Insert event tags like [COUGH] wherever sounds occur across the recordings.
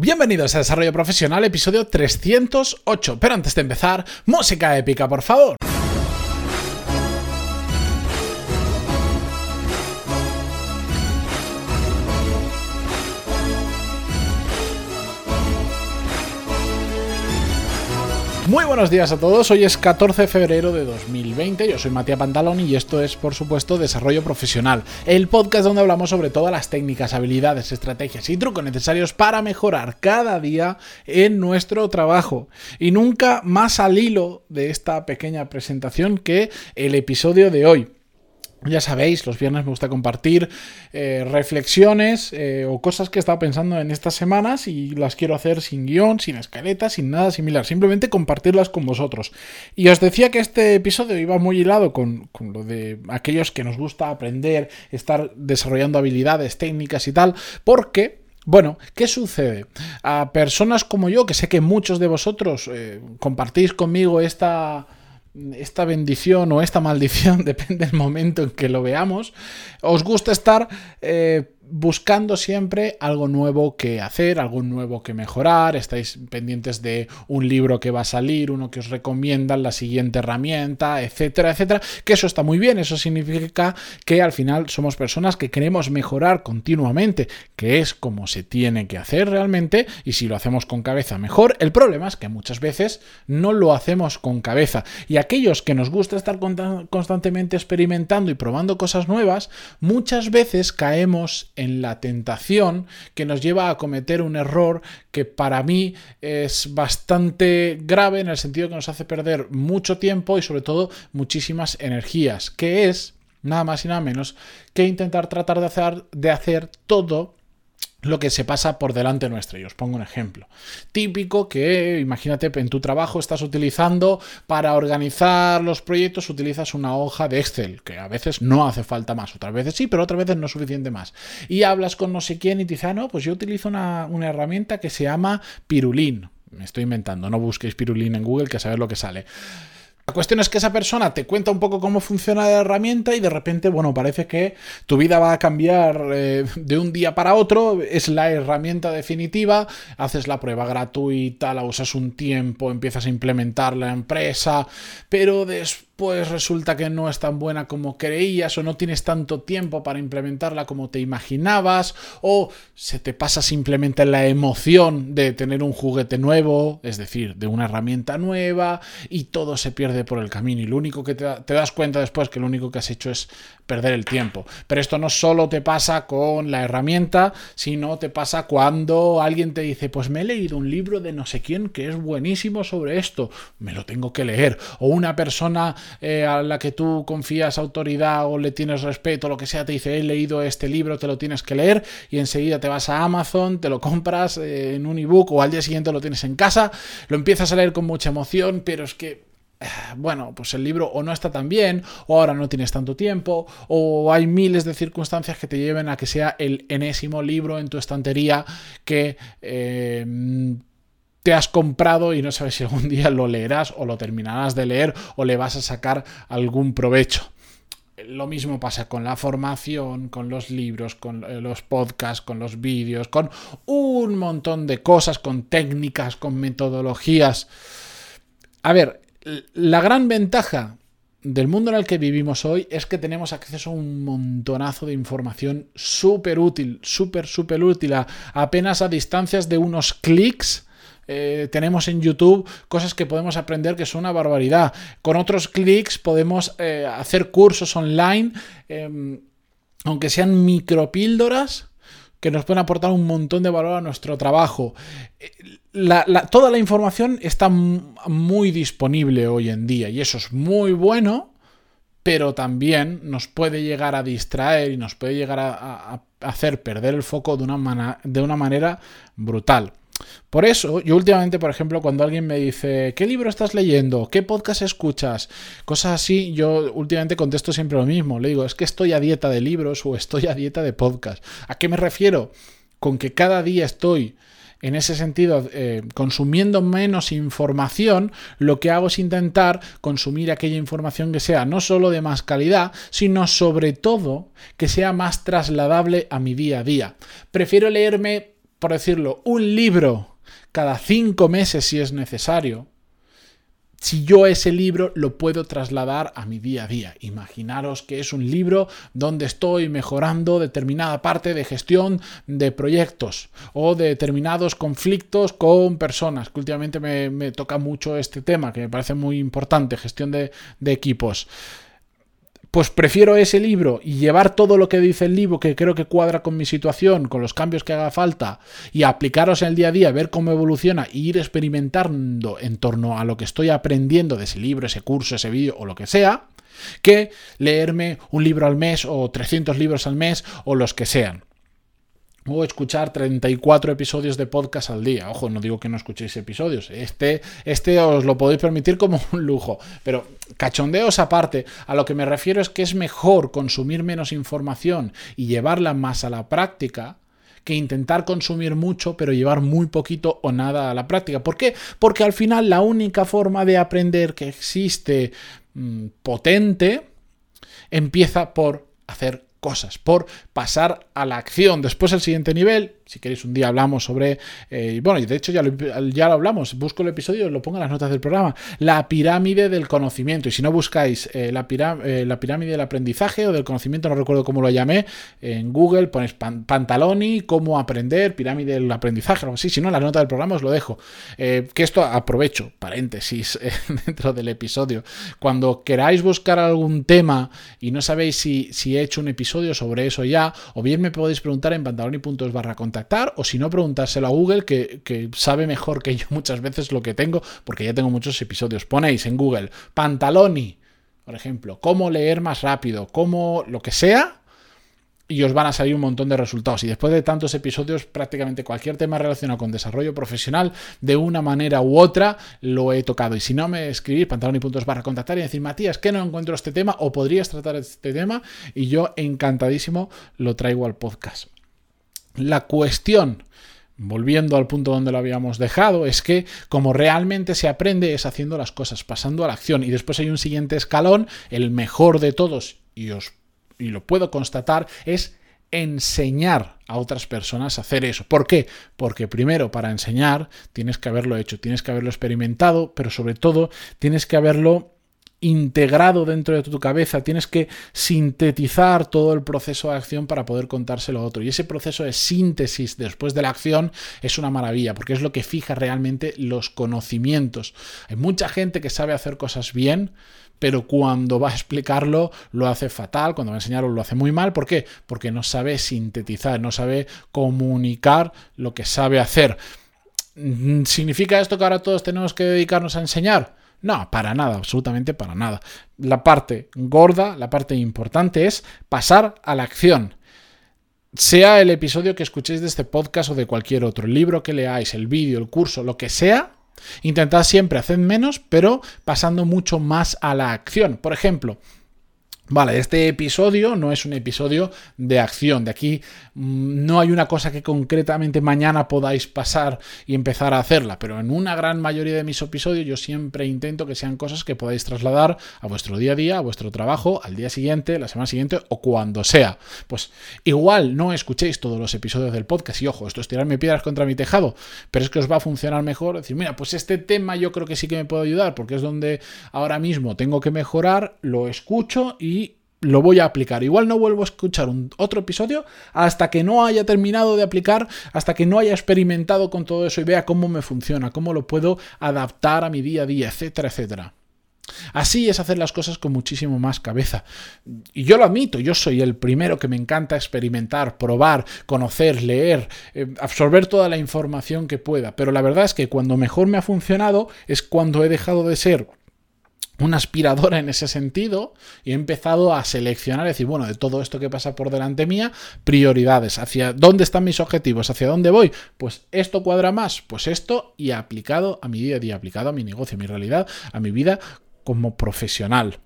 Bienvenidos a Desarrollo Profesional, episodio 308. Pero antes de empezar, música épica, por favor. Muy buenos días a todos, hoy es 14 de febrero de 2020, yo soy Matías Pantalón y esto es por supuesto Desarrollo Profesional, el podcast donde hablamos sobre todas las técnicas, habilidades, estrategias y trucos necesarios para mejorar cada día en nuestro trabajo. Y nunca más al hilo de esta pequeña presentación que el episodio de hoy. Ya sabéis, los viernes me gusta compartir eh, reflexiones eh, o cosas que he estado pensando en estas semanas y las quiero hacer sin guion, sin escaleta, sin nada similar, simplemente compartirlas con vosotros. Y os decía que este episodio iba muy hilado con, con lo de aquellos que nos gusta aprender, estar desarrollando habilidades técnicas y tal, porque... Bueno, ¿qué sucede? A personas como yo, que sé que muchos de vosotros eh, compartís conmigo esta, esta bendición o esta maldición, [LAUGHS] depende del momento en que lo veamos, os gusta estar eh, buscando siempre algo nuevo que hacer, algo nuevo que mejorar, estáis pendientes de un libro que va a salir, uno que os recomiendan, la siguiente herramienta, etcétera, etcétera, que eso está muy bien, eso significa que al final somos personas que queremos mejorar continuamente, que es como se tiene que hacer realmente, y si lo hacemos con cabeza mejor, el problema es que muchas veces no lo hacemos con cabeza, y aquellos que nos gusta estar constantemente experimentando y probando cosas nuevas, muchas veces caemos en la tentación que nos lleva a cometer un error que para mí es bastante grave en el sentido que nos hace perder mucho tiempo y sobre todo muchísimas energías, que es nada más y nada menos que intentar tratar de hacer, de hacer todo lo que se pasa por delante nuestro. Y os pongo un ejemplo. Típico que, imagínate, en tu trabajo estás utilizando para organizar los proyectos, utilizas una hoja de Excel, que a veces no hace falta más, otras veces sí, pero otras veces no es suficiente más. Y hablas con no sé quién y te dice, ah, no, pues yo utilizo una, una herramienta que se llama Pirulín. Me estoy inventando, no busquéis Pirulín en Google, que sabéis lo que sale. La cuestión es que esa persona te cuenta un poco cómo funciona la herramienta y de repente, bueno, parece que tu vida va a cambiar eh, de un día para otro, es la herramienta definitiva, haces la prueba gratuita, la usas un tiempo, empiezas a implementar la empresa, pero después pues resulta que no es tan buena como creías o no tienes tanto tiempo para implementarla como te imaginabas o se te pasa simplemente la emoción de tener un juguete nuevo, es decir, de una herramienta nueva y todo se pierde por el camino y lo único que te, das cuenta después que lo único que has hecho es perder el tiempo. Pero esto no solo te pasa con la herramienta, sino te pasa cuando alguien te dice, pues me he leído un libro de no sé quién que es buenísimo sobre esto, me lo tengo que leer. O una persona eh, a la que tú confías autoridad o le tienes respeto, lo que sea, te dice, he leído este libro, te lo tienes que leer y enseguida te vas a Amazon, te lo compras eh, en un ebook o al día siguiente lo tienes en casa, lo empiezas a leer con mucha emoción, pero es que [SIGHS] bueno, pues el libro o no está tan bien, o ahora no tienes tanto tiempo, o hay miles de circunstancias que te lleven a que sea el enésimo libro en tu estantería que te has comprado y no sabes si algún día lo leerás o lo terminarás de leer o le vas a sacar algún provecho. Lo mismo pasa con la formación, con los libros, con eh, los podcasts, con los vídeos, con un montón de cosas, con técnicas, con metodologías. A ver, la gran ventaja del mundo en el que vivimos hoy es que tenemos acceso a un montonazo de información súper útil, súper, súper útil, apenas a distancias de unos clics eh, tenemos en YouTube cosas que podemos aprender que son una barbaridad. Con otros clics podemos eh, hacer cursos online, em, aunque sean micropíldoras, que nos pueden aportar un montón de valor a nuestro trabajo. Eh, toda la información está muy disponible hoy en día y eso es muy bueno, pero también nos puede llegar a distraer y nos puede llegar a, hacer perder el foco de una, de una manera brutal. Por eso, yo últimamente, por ejemplo, cuando alguien me dice, ¿qué libro estás leyendo? ¿Qué podcast escuchas? Cosas así, yo últimamente contesto siempre lo mismo. Le digo, es que estoy a dieta de libros o estoy a dieta de podcast. ¿A qué me refiero? Con que cada día estoy en ese sentido, eh, consumiendo menos información, lo que hago es intentar consumir aquella información que sea no solo de más calidad, sino sobre todo que sea más trasladable a mi día a día. Prefiero leerme por decirlo, un libro cada cinco meses si es necesario, si yo ese libro lo puedo trasladar a mi día a día. Imaginaros que es un libro donde estoy mejorando determinada parte de gestión de proyectos o de determinados conflictos con personas, que últimamente me, toca mucho este tema, que me parece muy importante, gestión de equipos pues prefiero ese libro y llevar todo lo que dice el libro, que creo que cuadra con mi situación, con los cambios que haga falta, y aplicaros en el día a día, ver cómo evoluciona e ir experimentando en torno a lo que estoy aprendiendo de ese libro, ese curso, ese vídeo o lo que sea, que leerme un libro al mes o 300 libros al mes o los que sean o escuchar 34 episodios de podcast al día. Ojo, no digo que no escuchéis episodios. Este, este os lo podéis permitir como [LAUGHS] un lujo. Pero cachondeos aparte, a lo que me refiero es que es mejor consumir menos información y llevarla más a la práctica que intentar consumir mucho pero llevar muy poquito o nada a la práctica. ¿Por qué? Porque al final la única forma de aprender que existe mm, potente empieza por hacer cosas, por pasar a la acción. Después el siguiente nivel, si queréis un día hablamos sobre, eh, bueno, y de hecho ya lo, ya lo hablamos, busco el episodio lo pongo en las notas del programa, la pirámide del conocimiento. Y si no buscáis eh, la, eh, la, pirámide del aprendizaje o del conocimiento, no recuerdo cómo lo llamé, en Google ponéis Pantaloni, cómo aprender, pirámide del aprendizaje, algo así. Si no, en la nota del programa os lo dejo. que esto aprovecho, paréntesis, [LAUGHS] dentro del episodio. Cuando queráis buscar algún tema y no sabéis si, si he hecho un episodio, sobre eso ya, o bien me podéis preguntar en pantaloni.es barra o si no, preguntárselo a Google, que, sabe mejor que yo [LAUGHS] muchas veces lo que tengo, porque ya tengo muchos episodios. Ponéis en Google pantaloni, por ejemplo, cómo leer más rápido, cómo lo que sea, y os van a salir un montón de resultados. Y después de tantos episodios, prácticamente cualquier tema relacionado con desarrollo profesional, de una manera u otra, lo he tocado. Y si no, me escribís puntos barra contactar y decir, Matías, que no encuentro este tema o podrías tratar este tema y yo encantadísimo lo traigo al podcast. La cuestión volviendo al punto donde lo habíamos dejado, es que como realmente se aprende es haciendo las cosas, pasando a la acción. Y después hay un siguiente escalón, el mejor de todos, y os y lo puedo constatar, es enseñar a otras personas a hacer eso. ¿Por qué? Porque primero, para enseñar, tienes que haberlo hecho, tienes que haberlo experimentado, pero sobre todo tienes que haberlo integrado dentro de tu cabeza, tienes que sintetizar todo el proceso de acción para poder contárselo a otro. Y ese proceso de síntesis después de la acción es una maravilla, porque es lo que fija realmente los conocimientos. Hay mucha gente que sabe hacer cosas bien, pero cuando va a explicarlo lo hace fatal, cuando va a enseñarlo lo hace muy mal. ¿Por qué? Porque no sabe sintetizar, no sabe comunicar lo que sabe hacer. ¿Significa esto que ahora todos tenemos que dedicarnos a enseñar? No, para nada, absolutamente para nada. La parte gorda, la parte importante es pasar a la acción. Sea el episodio que escuchéis de este podcast o de cualquier otro, el libro que leáis, el vídeo, el curso, lo que sea, Intentad siempre hacer menos, pero pasando mucho más a la acción. Por ejemplo, Vale, este episodio no es un episodio de acción. De aquí mm, no hay una cosa que concretamente mañana podáis pasar y empezar a hacerla, pero en una gran mayoría de mis episodios yo siempre intento que sean cosas que podáis trasladar a vuestro día a día, a vuestro trabajo, al día siguiente, la semana siguiente o cuando sea. Pues igual no escuchéis todos los episodios del podcast y ojo, esto es tirarme piedras contra mi tejado, pero es que os va a funcionar mejor decir, mira, pues este tema yo creo que sí que me puede ayudar porque es donde ahora mismo tengo que mejorar, lo escucho y lo voy a aplicar. Igual no vuelvo a escuchar un, otro episodio hasta que no haya terminado de aplicar, hasta que no haya experimentado con todo eso y vea cómo me funciona, cómo lo puedo adaptar a mi día a día, etcétera, etcétera. Así es hacer las cosas con muchísimo más cabeza. Y yo lo admito, yo soy el primero que me encanta experimentar, probar, conocer, leer, eh, absorber toda la información que pueda. Pero la verdad es que cuando mejor me ha funcionado es cuando he dejado de ser una aspiradora en ese sentido y he empezado a seleccionar, decir, bueno, de todo esto que pasa por delante mía, prioridades, hacia dónde están mis objetivos, hacia dónde voy, pues esto cuadra más, pues esto y aplicado a mi día a día, aplicado a mi negocio, a mi realidad, a mi vida como profesional.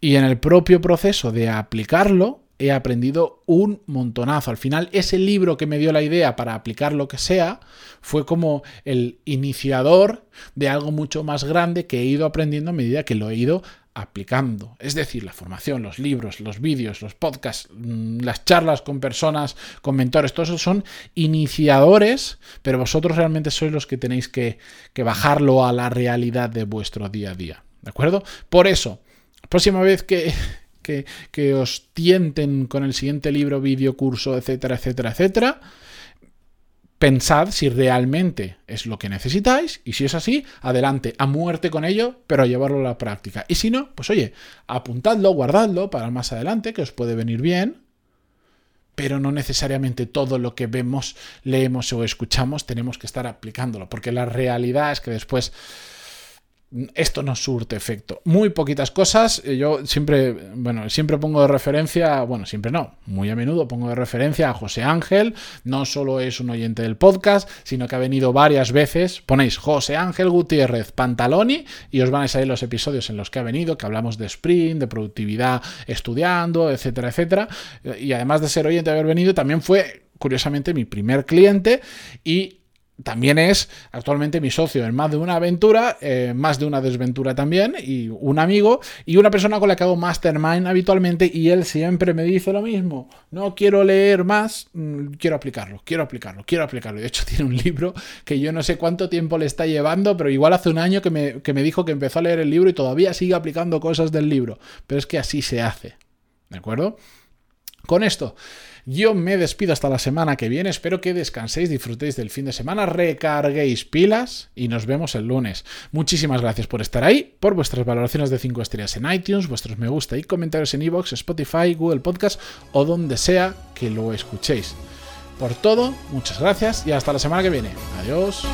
Y en el propio proceso de aplicarlo, he aprendido un montonazo. Al final, ese libro que me dio la idea para aplicar lo que sea fue como el iniciador de algo mucho más grande que he ido aprendiendo a medida que lo he ido aplicando. Es decir, la formación, los libros, los vídeos, los podcasts, mm, las charlas con personas, con mentores, todos esos son iniciadores, pero vosotros realmente sois los que tenéis que, bajarlo a la realidad de vuestro día a día. ¿De acuerdo? Por eso, próxima vez que, que, os tienten con el siguiente libro, vídeo, curso, etcétera, etcétera, etcétera, Pensad si realmente es lo que necesitáis y si es así, adelante, a muerte con ello, pero a llevarlo a la práctica. Y si no, pues oye, apuntadlo, guardadlo para más adelante, que os puede venir bien, pero no necesariamente todo lo que vemos, leemos o escuchamos tenemos que estar aplicándolo, porque la realidad es que después esto no surte efecto. Muy poquitas cosas. Eh, yo siempre, bueno, siempre pongo de referencia, bueno, siempre no, muy a menudo pongo de referencia a José Ángel. No solo es un oyente del podcast, sino que ha venido varias veces. Ponéis José Ángel Gutiérrez Pantaloni y os van a salir los episodios en los que ha venido, que hablamos de sprint, de productividad estudiando, etcétera, etcétera. Y además de ser oyente de haber venido, también fue curiosamente mi primer cliente y también es actualmente mi socio en más de una aventura, eh, más de una desventura también, y un amigo, y una persona con la que hago mastermind habitualmente, y él siempre me dice lo mismo, no quiero leer más, mm, quiero aplicarlo, quiero aplicarlo, quiero aplicarlo. De hecho, [LAUGHS] tiene un libro que yo no sé cuánto tiempo le está llevando, pero igual hace un año que me, que me dijo que empezó a leer el libro y todavía sigue aplicando cosas del libro, pero es que así se hace, ¿de acuerdo? Con esto, yo me despido hasta la semana que viene. Espero que descanséis, disfrutéis del fin de semana, recarguéis pilas y nos vemos el lunes. Muchísimas gracias por estar ahí, por vuestras valoraciones de 5 estrellas en iTunes, vuestros me gusta y comentarios en iVoox, Spotify, Google Podcast o donde sea que lo escuchéis. Por todo, muchas gracias y hasta la semana que viene. Adiós.